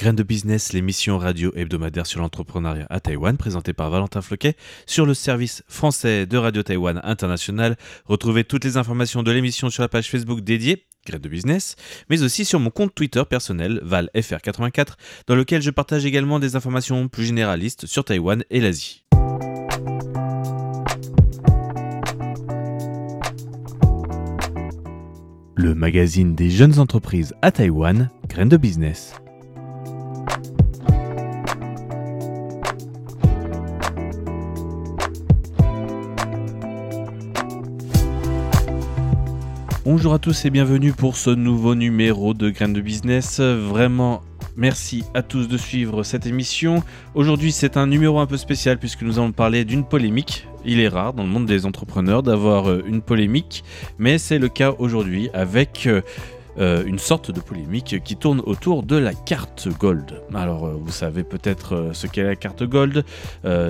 Graines de business, l'émission radio hebdomadaire sur l'entrepreneuriat à Taïwan, présentée par Valentin Floquet sur le service français de Radio Taïwan International. Retrouvez toutes les informations de l'émission sur la page Facebook dédiée Graines de business, mais aussi sur mon compte Twitter personnel ValFR84, dans lequel je partage également des informations plus généralistes sur Taïwan et l'Asie. Le magazine des jeunes entreprises à Taïwan, Graines de business. Bonjour à tous et bienvenue pour ce nouveau numéro de Graines de Business. Vraiment merci à tous de suivre cette émission. Aujourd'hui c'est un numéro un peu spécial puisque nous allons parler d'une polémique. Il est rare dans le monde des entrepreneurs d'avoir euh, une polémique, mais c'est le cas aujourd'hui avec... Euh, euh, une sorte de polémique qui tourne autour de la carte Gold. Alors vous savez peut-être ce qu'est la carte Gold.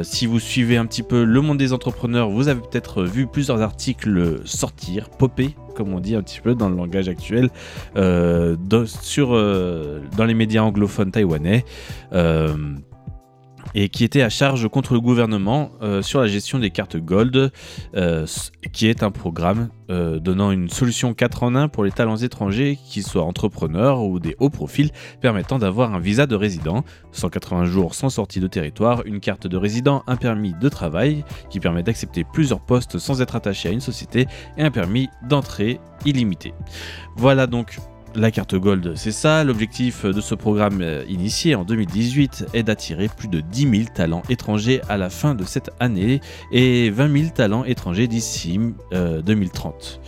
si vous suivez un petit peu le monde des entrepreneurs, vous avez peut-être vu plusieurs articles sortir, popper comme on dit un petit peu dans le langage actuel, dans, sur, dans les médias anglophones taïwanais et qui était à charge contre le gouvernement euh, sur la gestion des cartes Gold, euh, qui est un programme euh, donnant une solution 4 en 1 pour les talents étrangers, qu'ils soient entrepreneurs ou des hauts profils, permettant d'avoir un visa de résident, 180 jours sans sortie de territoire, une carte de résident, un permis de travail qui permet d'accepter plusieurs postes sans être attaché à une société et un permis d'entrée illimité. Voilà donc la carte Gold, c'est ça. L'objectif de ce programme euh, initié en 2018 est d'attirer plus de 10 000 talents étrangers à la fin de cette année et 20 000 talents étrangers d'ici 2030.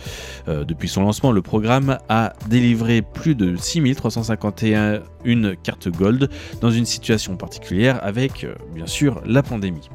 Euh, euh, depuis son lancement, le programme a délivré plus de 6 351 une carte Gold dans une situation particulière avec bien sûr la pandémie.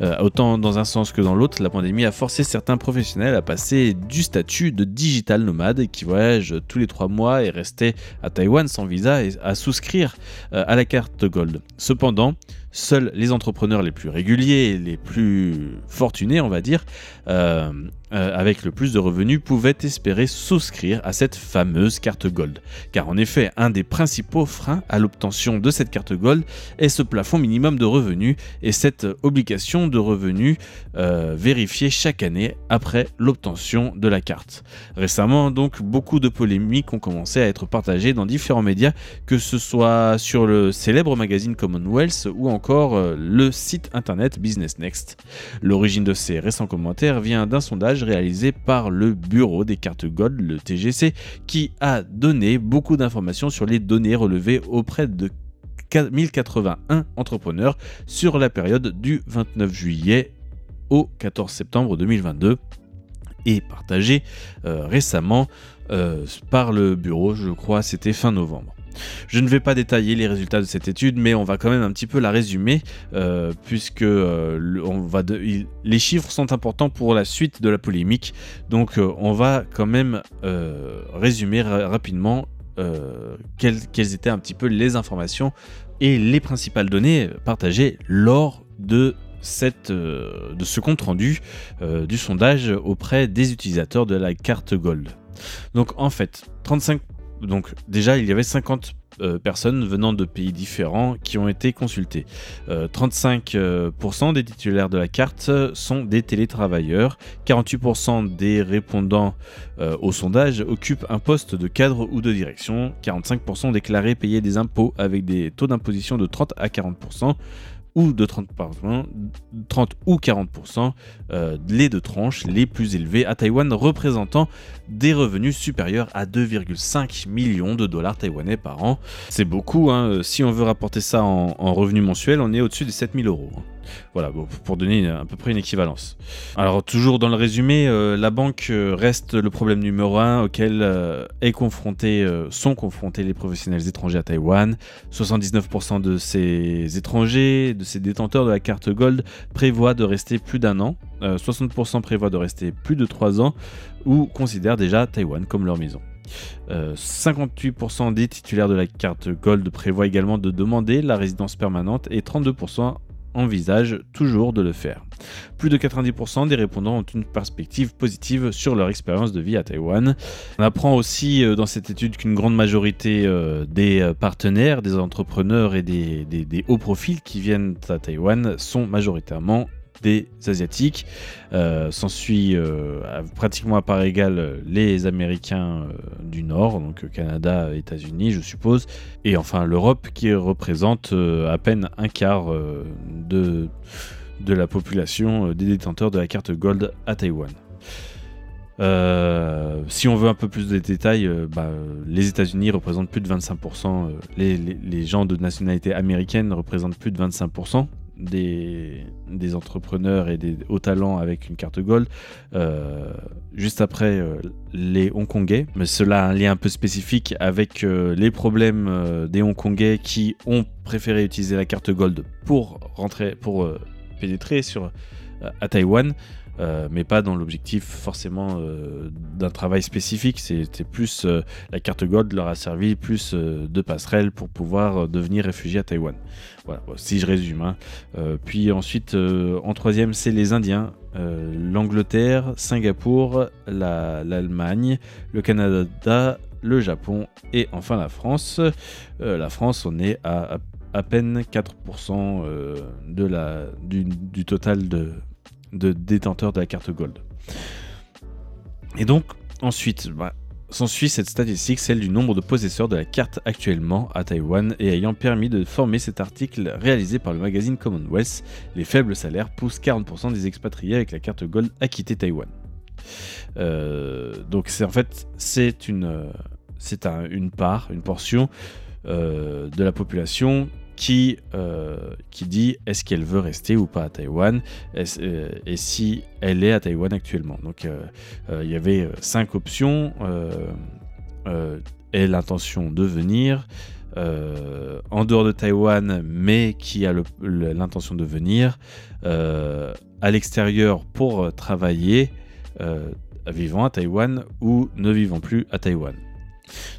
Euh, autant dans un sens que dans l'autre, la pandémie a forcé certains professionnels à passer du statut de digital nomade qui voyage tous les trois mois et restait à Taïwan sans visa et à souscrire euh, à la carte Gold. Cependant, seuls les entrepreneurs les plus réguliers les plus fortunés, on va dire, euh, euh, avec le plus de revenus, pouvaient espérer souscrire à cette fameuse carte Gold. Car en effet, un des principaux freins à l'obtention de cette carte Gold est ce plafond minimum de revenus et cette obligation de revenus euh, vérifiée chaque année après l'obtention de la carte. Récemment, donc, beaucoup de polémiques ont commencé à être partagées dans différents médias, que ce soit sur le célèbre magazine Commonwealth ou encore euh, le site internet Business Next. L'origine de ces récents commentaires vient d'un sondage réalisé par le Bureau des cartes Gold, le TGC, qui a donné beaucoup d'informations sur les données relevées auprès de 1081 entrepreneurs sur la période du 29 juillet au 14 septembre 2022 et partagé euh, récemment euh, par le bureau, je crois c'était fin novembre. Je ne vais pas détailler les résultats de cette étude, mais on va quand même un petit peu la résumer, euh, puisque euh, les chiffres sont importants pour la suite de la polémique. Donc euh, on va quand même résumer rapidement quelles, quelles, étaient un petit peu les informations et les principales données partagées lors de cette, de ce compte rendu du sondage auprès des utilisateurs de la carte Gold. Donc en fait, 35 donc déjà, il y avait 50 euh, personnes venant de pays différents qui ont été consultées. 35% euh, des titulaires de la carte sont des télétravailleurs. 48% des répondants euh, au sondage occupent un poste de cadre ou de direction. 45% déclarés payer des impôts avec des taux d'imposition de 30 à 40% ou de 30, 30 ou 40%, euh, les deux tranches les plus élevées à Taïwan représentant des revenus supérieurs à 2,5 millions de dollars taïwanais par an. C'est beaucoup, hein. si on veut rapporter ça en, en revenus mensuels, on est au-dessus des 7000 euros. Voilà, pour donner à peu près une équivalence. Alors toujours dans le résumé, euh, la banque euh, reste le problème numéro un auquel euh, est confronté, sont confrontés les professionnels étrangers à Taïwan. 79% de ces étrangers, de ces détenteurs de la carte Gold prévoient de rester plus d'un an. 60% prévoient de rester plus de 3 ans ou considèrent déjà Taïwan comme leur maison. 58% des titulaires de la carte Gold prévoient également de demander la résidence permanente et 32% envisagent toujours de le faire. Plus de 90% des répondants ont une perspective positive sur leur expérience de vie à Taïwan. On apprend aussi euh, dans cette étude qu'une grande majorité euh, des euh, partenaires, des entrepreneurs et des, hauts profils qui viennent à Taïwan sont majoritairement des Asiatiques. S'ensuit pratiquement à part égale les Américains du Nord, donc Canada, États-Unis, je suppose, et enfin l'Europe qui représente à peine un quart de la population euh, des détenteurs de la carte Gold à Taïwan. Euh, si on veut un peu plus de détails, euh, bah, les États-Unis représentent plus de 25%, les, gens de nationalité américaine représentent plus de 25% des, entrepreneurs et des hauts talents avec une carte Gold. juste après, les Hongkongais, mais cela a un lien un peu spécifique avec les problèmes des Hongkongais qui ont préféré utiliser la carte Gold pour rentrer, pour pénétrer sur, euh, à Taïwan, euh, mais pas dans l'objectif forcément euh, d'un travail spécifique. C'était plus la carte Gold leur a servi plus de passerelle pour pouvoir devenir réfugié à Taïwan. Voilà, si je résume. Hein. puis ensuite, en troisième, c'est les Indiens, l'Angleterre, Singapour, l'Allemagne, le Canada, le Japon et enfin la France. la France, on est à, à à peine 4% euh, de la, du, total de, de, détenteurs de la carte Gold. Et donc, ensuite, bah, s'ensuit cette statistique, celle du nombre de possesseurs de la carte actuellement à Taïwan et ayant permis de former cet article réalisé par le magazine Commonwealth. Les faibles salaires poussent 40% des expatriés avec la carte Gold à quitter Taïwan. Euh, donc c'est en fait c'est une une part, une portion euh, de la population qui, euh, qui dit est-ce qu'elle veut rester ou pas à Taïwan? Euh, et si elle est à Taïwan actuellement? Donc euh, il y avait cinq options et l'intention de venir. en dehors de Taïwan, mais qui a l'intention de venir à l'extérieur pour travailler, vivant à Taïwan ou ne vivant plus à Taïwan.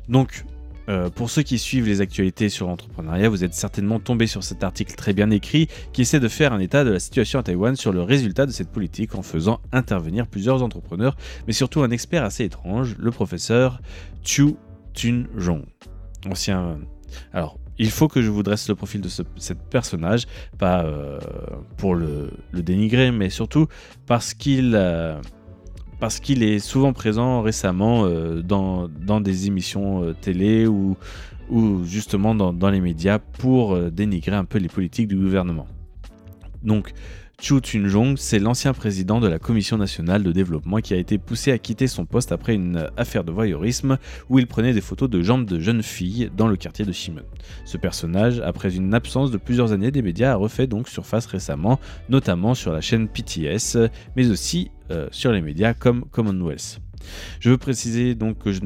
Donc, euh, pour ceux qui suivent les actualités sur l'entrepreneuriat, vous êtes certainement tombé sur cet article très bien écrit qui essaie de faire un état de la situation à Taïwan sur le résultat de cette politique en faisant intervenir plusieurs entrepreneurs, mais surtout un expert assez étrange, le professeur Chu Tun-jong. Ancien. Alors, il faut que je vous dresse le profil de ce personnage, pas euh, pour le, dénigrer, mais surtout parce qu'il parce qu'il est souvent présent récemment euh, dans, dans, des émissions euh, télé ou, ou justement dans, les médias pour euh, dénigrer un peu les politiques du gouvernement. Donc, Chu Tun-jong, c'est l'ancien président de la Commission nationale de développement qui a été poussé à quitter son poste après une affaire de voyeurisme où il prenait des photos de jambes de jeunes filles dans le quartier de Shimon. Ce personnage, après une absence de plusieurs années des médias, a refait donc surface récemment, notamment sur la chaîne PTS, mais aussi euh, sur les médias comme Commonwealth. Je veux préciser donc que je,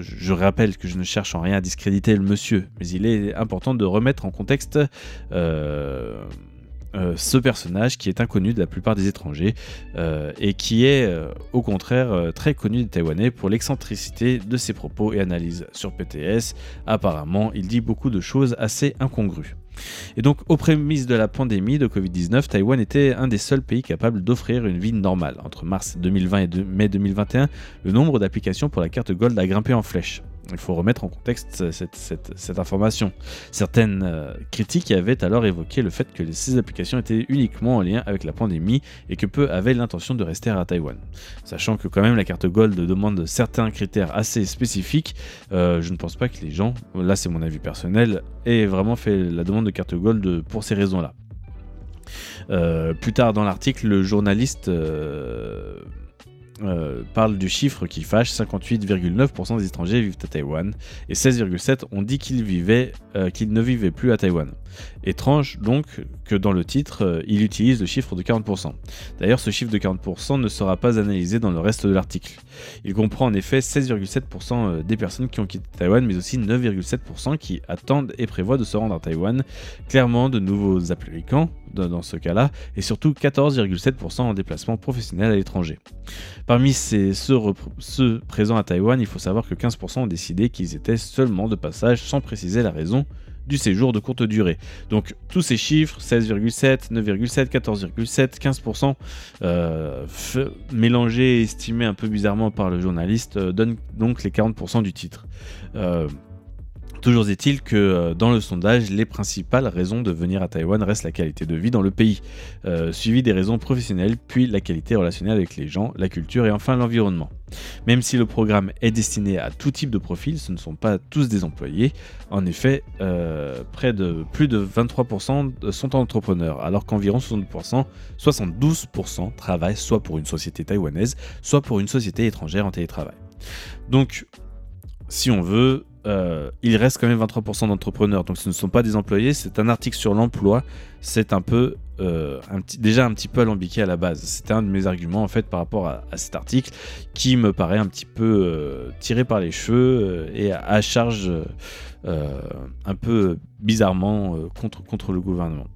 je, rappelle que je ne cherche en rien à discréditer le monsieur, mais il est important de remettre en contexte euh, euh, ce personnage qui est inconnu de la plupart des étrangers et qui est au contraire très connu des Taïwanais pour l'excentricité de ses propos et analyses sur PTS. Apparemment, il dit beaucoup de choses assez incongrues. Et donc, aux prémices de la pandémie de Covid-19, Taïwan était un des seuls pays capables d'offrir une vie normale. Entre mars 2020 et mai 2021, le nombre d'applications pour la carte Gold a grimpé en flèche. Il faut remettre en contexte cette, information. Certaines euh, critiques avaient alors évoqué le fait que ces applications étaient uniquement en lien avec la pandémie et que peu avaient l'intention de rester à Taïwan. Sachant que quand même la carte Gold demande certains critères assez spécifiques, euh, je ne pense pas que les gens, là c'est mon avis personnel, aient vraiment fait la demande de carte Gold pour ces raisons-là. Euh, plus tard dans l'article, le journaliste euh, parle du chiffre qui fâche 58,9% des étrangers vivent à Taïwan et 16,7% ont dit qu'ils euh, qu'ils ne vivaient plus à Taïwan. Étrange donc que dans le titre, euh, il utilise le chiffre de 40%. D'ailleurs, ce chiffre de 40% ne sera pas analysé dans le reste de l'article. Il comprend en effet 16,7% des personnes qui ont quitté Taïwan, mais aussi 9,7% qui attendent et prévoient de se rendre à Taïwan. Clairement, de nouveaux applicants dans ce cas-là, et surtout 14,7% en déplacement professionnel à l'étranger. Parmi ces, ceux, présents à Taïwan, il faut savoir que 15% ont décidé qu'ils étaient seulement de passage sans préciser la raison du séjour de courte durée. Donc tous ces chiffres, 16,7, 9,7, 14,7, 15%, mélangés et estimés un peu bizarrement par le journaliste, donnent donc les 40% du titre. Toujours est-il que euh, dans le sondage, les principales raisons de venir à Taïwan restent la qualité de vie dans le pays, euh, suivi des raisons professionnelles, puis la qualité relationnelle avec les gens, la culture et enfin l'environnement. Même si le programme est destiné à tout type de profil, ce ne sont pas tous des employés. En effet, euh, près de plus de 23% sont entrepreneurs, alors qu'environ 60%, 72% travaillent soit pour une société taïwanaise, soit pour une société étrangère en télétravail. Donc, si on veut, euh, il reste quand même 23% d'entrepreneurs, donc ce ne sont pas des employés, c'est un article sur l'emploi, c'est un peu, euh, déjà un petit peu alambiqué à la base. C'était un de mes arguments en fait par rapport à, cet article qui me paraît un petit peu euh, tiré par les cheveux et à, charge un peu bizarrement contre, contre le gouvernement.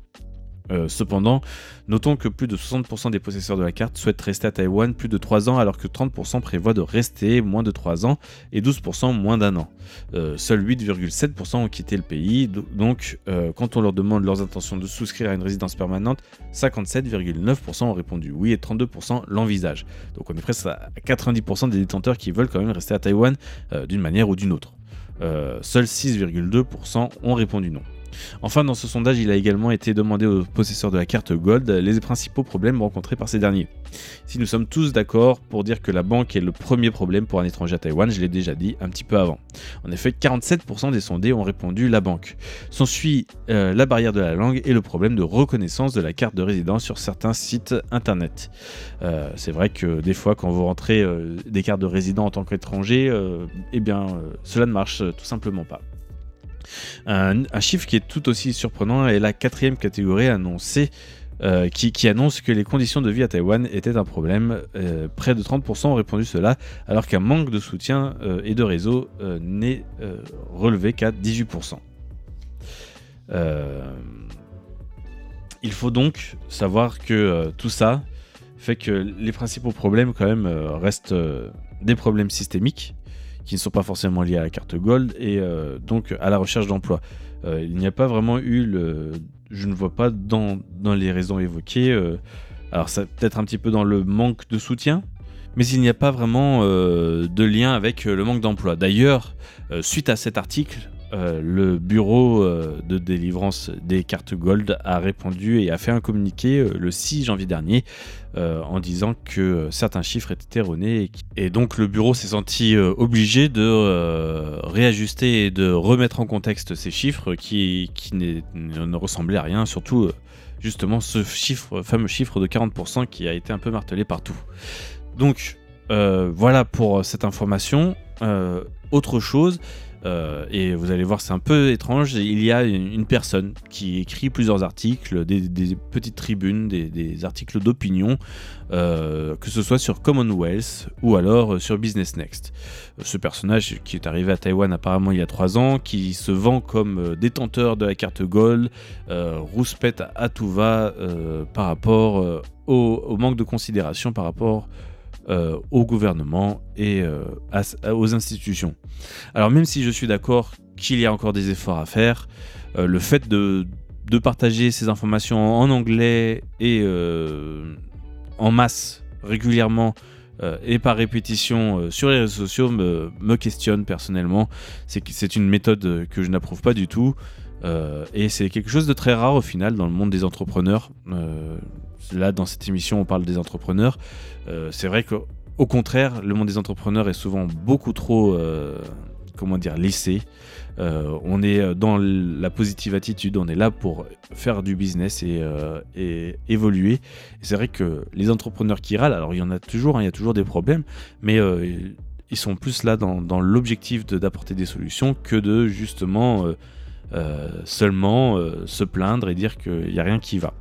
Euh, cependant, notons que plus de 60% des possesseurs de la carte souhaitent rester à Taïwan plus de 3 ans alors que 30% prévoient de rester moins de 3 ans et 12% moins d'un an. Euh, seuls 8,7% ont quitté le pays, donc euh, quand on leur demande leurs intentions de souscrire à une résidence permanente, 57,9% ont répondu oui et 32% l'envisagent. Donc on est presque à 90% des détenteurs qui veulent quand même rester à Taïwan d'une manière ou d'une autre. seuls 6,2% ont répondu non. Enfin, dans ce sondage, il a également été demandé aux possesseurs de la carte Gold les principaux problèmes rencontrés par ces derniers. Si nous sommes tous d'accord pour dire que la banque est le premier problème pour un étranger à Taïwan, je l'ai déjà dit un petit peu avant. En effet, 47% des sondés ont répondu la banque. S'ensuit euh, la barrière de la langue et le problème de reconnaissance de la carte de résidence sur certains sites internet. Euh, c'est vrai que des fois, quand vous rentrez euh, des cartes de résident en tant qu'étranger, eh bien, cela ne marche tout simplement pas. Un, chiffre qui est tout aussi surprenant est la quatrième catégorie annoncée euh, qui, annonce que les conditions de vie à Taïwan étaient un problème. Euh, près de 30% ont répondu cela, alors qu'un manque de soutien euh, et de réseau n'est relevé qu'à 18%. il faut donc savoir que tout ça fait que les principaux problèmes quand même restent des problèmes systémiques qui ne sont pas forcément liés à la carte Gold et euh, donc à la recherche d'emploi. Euh, il n'y a pas vraiment eu le. Je ne vois pas dans, dans les raisons évoquées. Euh, alors, ça peut-être un petit peu dans le manque de soutien, mais il n'y a pas vraiment de lien avec le manque d'emploi. D'ailleurs, suite à cet article, euh, le bureau euh, de délivrance des cartes Gold a répondu et a fait un communiqué euh, le 6 janvier dernier en disant que certains chiffres étaient erronés et, donc le bureau s'est senti obligé de réajuster et de remettre en contexte ces chiffres qui, ne ressemblaient à rien, surtout justement ce chiffre, fameux chiffre de 40% qui a été un peu martelé partout. Donc voilà pour cette information. autre chose, euh, et vous allez voir, c'est un peu étrange. Il y a une, personne qui écrit plusieurs articles, des, petites tribunes, des, articles d'opinion, euh, que ce soit sur Commonwealth ou alors euh, sur Business Next. Ce personnage qui est arrivé à Taïwan apparemment il y a trois ans, qui se vend comme détenteur de la carte Gold, rouspète à tout va par rapport au, manque de considération par rapport euh, au gouvernement et euh, aux institutions. Alors même si je suis d'accord qu'il y a encore des efforts à faire, euh, le fait de, partager ces informations en anglais et en masse régulièrement et par répétition sur les réseaux sociaux me questionne personnellement. C'est une méthode que je n'approuve pas du tout. Et c'est quelque chose de très rare au final dans le monde des entrepreneurs là, dans cette émission, on parle des entrepreneurs. Euh, c'est vrai qu'au contraire, le monde des entrepreneurs est souvent beaucoup trop, euh, comment dire, lissé. Euh, on est dans la positive attitude, on est là pour faire du business et, évoluer. c'est vrai que les entrepreneurs qui râlent, alors il y en a toujours, hein, il y a toujours des problèmes, mais ils sont plus là dans l'objectif d'apporter des solutions que de justement euh, seulement euh, se plaindre et dire qu'il n'y a rien qui va.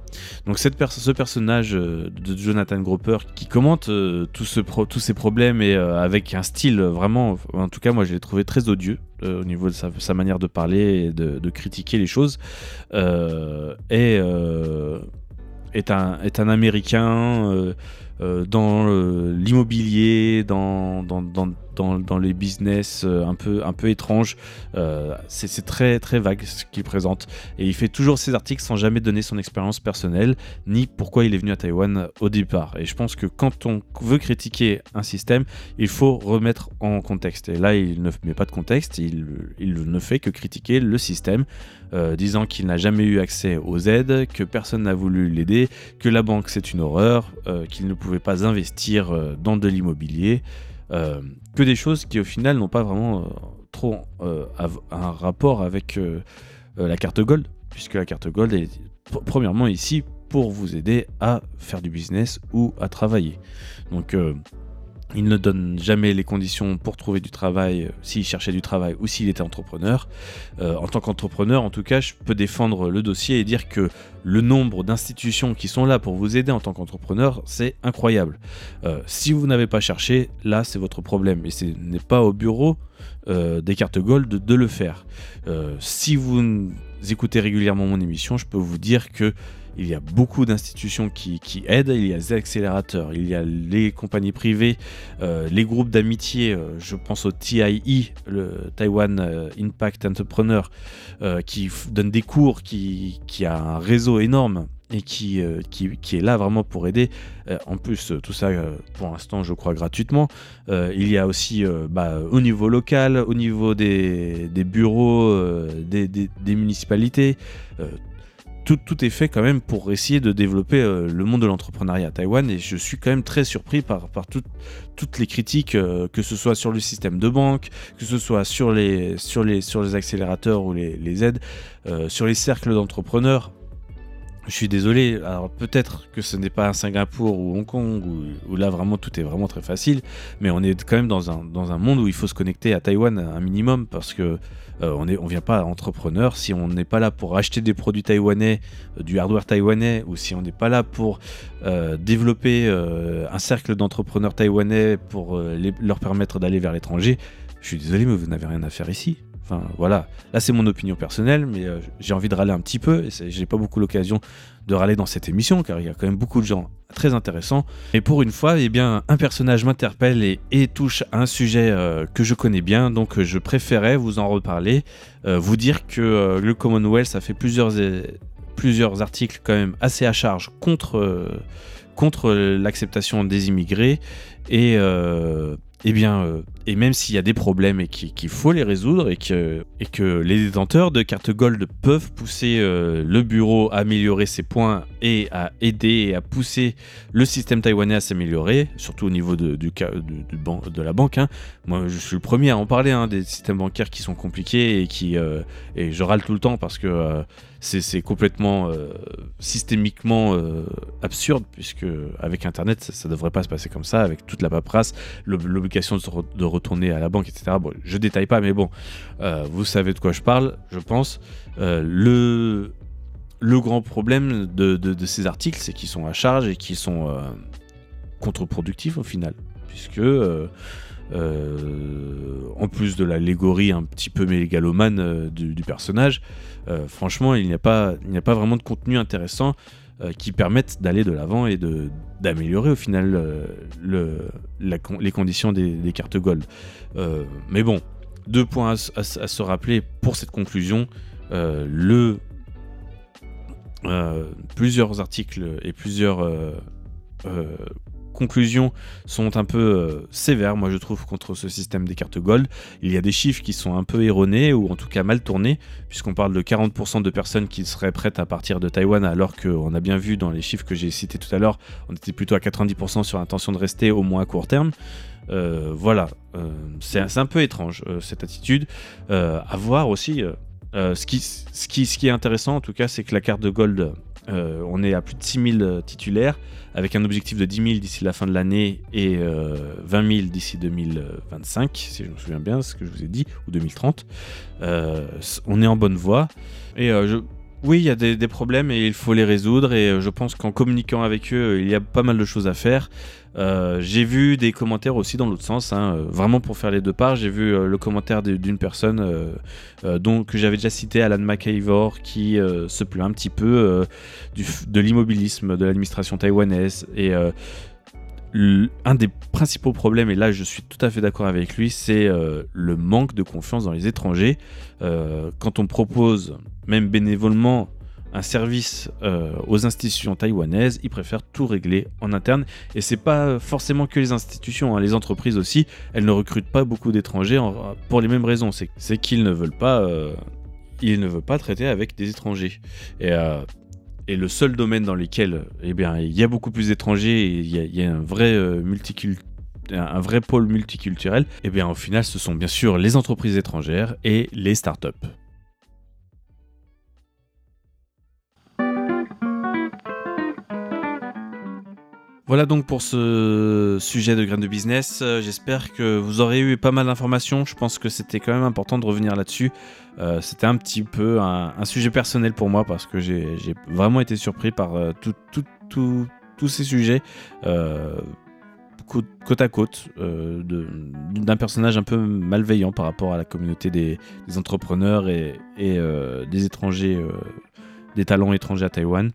Donc ce personnage euh, de Jonathan Groper qui commente tous ces problèmes et avec un style vraiment, en tout cas moi je l'ai trouvé très odieux au niveau de sa, manière de parler et de, critiquer les choses, est, un, Américain dans l'immobilier, dans, les business un peu, un peu étranges. c'est très, très vague ce qu'il présente. Et il fait toujours ses articles sans jamais donner son expérience personnelle, ni pourquoi il est venu à Taïwan au départ. Et je pense que quand on veut critiquer un système, il faut remettre en contexte. Et là, il ne met pas de contexte, il, ne fait que critiquer le système, euh, disant qu'il n'a jamais eu accès aux aides, que personne n'a voulu l'aider, que la banque c'est une horreur, euh, qu'il ne pouvait pas investir euh, dans de l'immobilier, que des choses qui au final n'ont pas vraiment trop un rapport avec la carte Gold, puisque la carte Gold est premièrement ici pour vous aider à faire du business ou à travailler. Donc il ne donne jamais les conditions pour trouver du travail euh, s'il cherchait du travail ou s'il était entrepreneur. Euh, en tant qu'entrepreneur, en tout cas, je peux défendre le dossier et dire que le nombre d'institutions qui sont là pour vous aider en tant qu'entrepreneur, c'est incroyable. Euh, si vous n'avez pas cherché, là, c'est votre problème. Et ce n'est pas au bureau des cartes Gold de le faire. si vous écoutez régulièrement mon émission, je peux vous dire que il y a beaucoup d'institutions qui, aident, il y a des accélérateurs, il y a les compagnies privées, euh, les groupes d'amitié, euh, je pense au TIE, le Taiwan euh, Impact Entrepreneur, qui donne des cours, qui, a un réseau énorme et qui, est là vraiment pour aider. en plus, tout ça, pour l'instant, je crois gratuitement. il y a aussi bah, au niveau local, au niveau des, bureaux, des, des, municipalités, tout, est fait quand même pour essayer de développer euh, le monde de l'entrepreneuriat à Taïwan et je suis quand même très surpris par, toutes les critiques, euh, que ce soit sur le système de banque, que ce soit sur les accélérateurs ou les, aides, euh, sur les cercles d'entrepreneurs. Je suis désolé, alors peut-être que ce n'est pas un Singapour ou Hong Kong où, là vraiment tout est vraiment très facile, mais on est quand même dans un, dans un monde où il faut se connecter à Taïwan un minimum parce que euh, on ne on vient pas entrepreneur si on n'est pas là pour acheter des produits taïwanais, euh, du hardware taïwanais, ou si on n'est pas là pour euh, développer un cercle d'entrepreneurs taïwanais pour leur permettre d'aller vers l'étranger. Je suis désolé, mais vous n'avez rien à faire ici. Enfin voilà, là c'est mon opinion personnelle, mais j'ai envie de râler un petit peu. Et j'ai pas beaucoup l'occasion de râler dans cette émission, car il y a quand même beaucoup de gens très intéressants. Et pour une fois, eh bien, un personnage m'interpelle et, touche un sujet euh, que je connais bien, donc je préférais vous en reparler, euh, vous dire que euh, le Commonwealth a fait plusieurs, plusieurs articles quand même assez à charge contre, contre l'acceptation des immigrés et eh bien, euh, et même s'il y a des problèmes et qu'il faut les résoudre et que, les détenteurs de cartes Gold peuvent pousser euh, le bureau à améliorer ses points et à aider et à pousser le système taïwanais à s'améliorer, surtout au niveau de, du, de la banque. Hein. Moi, je suis le premier à en parler hein, des systèmes bancaires qui sont compliqués et qui euh, et je râle tout le temps parce que c'est complètement euh, systémiquement euh, absurde, puisque avec Internet, ça ne devrait pas se passer comme ça, avec toute la paperasse, l'obligation de, retourner à la banque, etc. Bon, je détaille pas, mais bon, euh, vous savez de quoi je parle, je pense. le, le grand problème de, de ces articles, c'est qu'ils sont à charge et qu'ils sont contre-productifs au final, puisque... en plus de l'allégorie un petit peu mégalomane du, personnage, euh, franchement, il n'y a, a pas vraiment de contenu intéressant euh, qui permette d'aller de l'avant et d'améliorer au final euh, le, les conditions des, cartes Gold. mais bon, deux points à, se rappeler pour cette conclusion. le, plusieurs articles et plusieurs conclusions sont un peu euh, sévères, moi je trouve, contre ce système des cartes Gold. Il y a des chiffres qui sont un peu erronés ou en tout cas mal tournés, puisqu'on parle de 40% de personnes qui seraient prêtes à partir de Taïwan, alors qu'on a bien vu dans les chiffres que j'ai cités tout à l'heure, on était plutôt à 90% sur l'intention de rester au moins à court terme. Euh, voilà, euh, c'est un peu étrange cette attitude. à voir aussi, ce, qui, est intéressant en tout cas, c'est que la carte Gold euh, on est à plus de 6000 euh, titulaires, avec un objectif de 10 000 d'ici la fin de l'année et 20 euh, 000 d'ici 2025, si je me souviens bien, ce que je vous ai dit, ou 2030. on est en bonne voie. Et oui, il y a des, problèmes et il faut les résoudre. Et je pense qu'en communiquant avec eux, il y a pas mal de choses à faire. Euh, j'ai vu des commentaires aussi dans l'autre sens, hein, euh, vraiment pour faire les deux parts. J'ai vu euh, le commentaire d'une personne dont, que j'avais déjà cité, Alan McIvor, qui se plaint un petit peu de l'immobilisme de l'administration taïwanaise. Et un des principaux problèmes, et là je suis tout à fait d'accord avec lui, c'est le manque de confiance dans les étrangers. Quand on propose, même bénévolement, un service euh, aux institutions taïwanaises, ils préfèrent tout régler en interne. Et c'est pas forcément que les institutions, hein. les entreprises aussi, elles ne recrutent pas beaucoup d'étrangers pour les mêmes raisons. C'est qu'ils ne veulent pas, ils ne veulent pas traiter avec des étrangers. Et et le seul domaine dans lequel eh bien, il y a beaucoup plus d'étrangers et il y, a un vrai euh, un vrai pôle multiculturel, eh bien au final ce sont bien sûr les entreprises étrangères et les startups. Voilà donc pour ce sujet de graines de business. Euh, j'espère que vous aurez eu pas mal d'informations. Je pense que c'était quand même important de revenir là-dessus. Euh, c'était un petit peu un, sujet personnel pour moi parce que j'ai vraiment été surpris par euh, tous ces sujets côte, à côte d'un personnage un peu malveillant par rapport à la communauté des, entrepreneurs et, et des étrangers, des talents étrangers à Taïwan.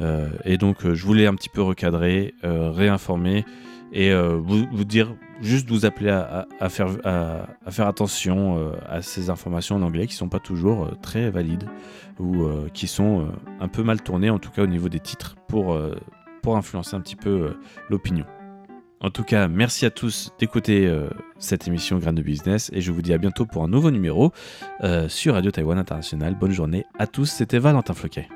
Euh, et donc, euh, je voulais un petit peu recadrer, euh, réinformer et vous, dire, juste vous appeler à, à, faire, à, faire, attention à ces informations en anglais qui ne sont pas toujours très valides ou qui sont un peu mal tournées, en tout cas au niveau des titres, pour, pour influencer un petit peu l'opinion. En tout cas, merci à tous d'écouter cette émission Grain de Business et je vous dis à bientôt pour un nouveau numéro sur Radio Taïwan International. Bonne journée à tous, c'était Valentin Floquet.